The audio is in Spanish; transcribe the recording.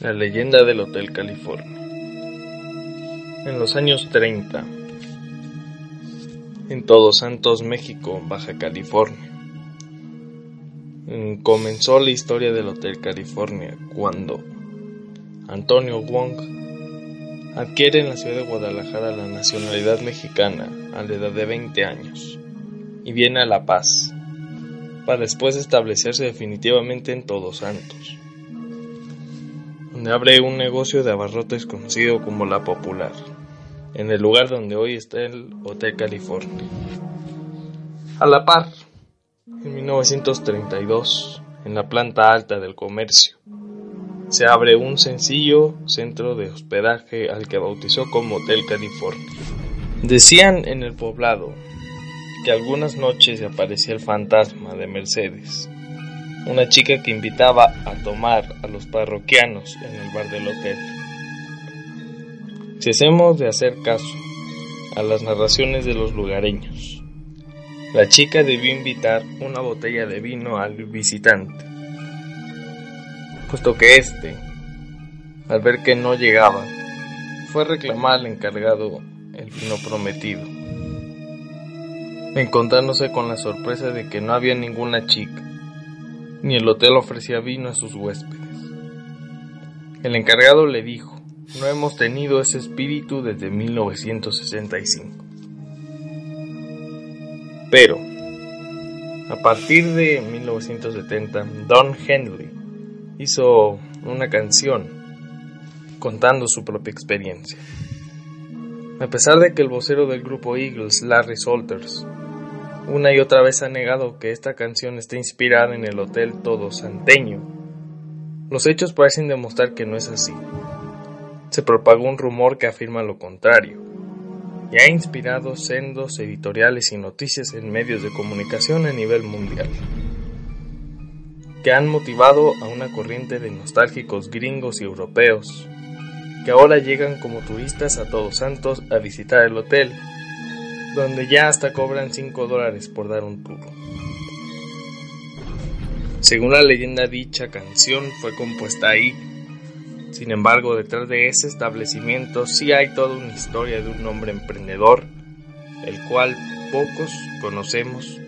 La leyenda del Hotel California. En los años 30, en Todos Santos, México, Baja California, comenzó la historia del Hotel California cuando Antonio Wong adquiere en la ciudad de Guadalajara la nacionalidad mexicana a la edad de 20 años y viene a La Paz para después establecerse definitivamente en Todos Santos abre un negocio de abarrotes conocido como La Popular, en el lugar donde hoy está el Hotel California. A la par, en 1932, en la planta alta del comercio, se abre un sencillo centro de hospedaje al que bautizó como Hotel California. Decían en el poblado que algunas noches aparecía el fantasma de Mercedes, una chica que invitaba a tomar a los parroquianos en el bar del hotel. Hacemos de hacer caso a las narraciones de los lugareños, la chica debió invitar una botella de vino al visitante, puesto que éste, al ver que no llegaba, fue a reclamar al encargado el vino prometido, encontrándose con la sorpresa de que no había ninguna chica ni el hotel ofrecía vino a sus huéspedes. El encargado le dijo, no hemos tenido ese espíritu desde 1965. Pero, a partir de 1970, Don Henley hizo una canción contando su propia experiencia. A pesar de que el vocero del grupo Eagles, Larry Salters, una y otra vez ha negado que esta canción está inspirada en el Hotel Todo Santeño. Los hechos parecen demostrar que no es así. Se propagó un rumor que afirma lo contrario, y ha inspirado sendos editoriales y noticias en medios de comunicación a nivel mundial, que han motivado a una corriente de nostálgicos gringos y europeos, que ahora llegan como turistas a Todos Santos a visitar el hotel donde ya hasta cobran 5 dólares por dar un tour. Según la leyenda, dicha canción fue compuesta ahí. Sin embargo, detrás de ese establecimiento sí hay toda una historia de un hombre emprendedor, el cual pocos conocemos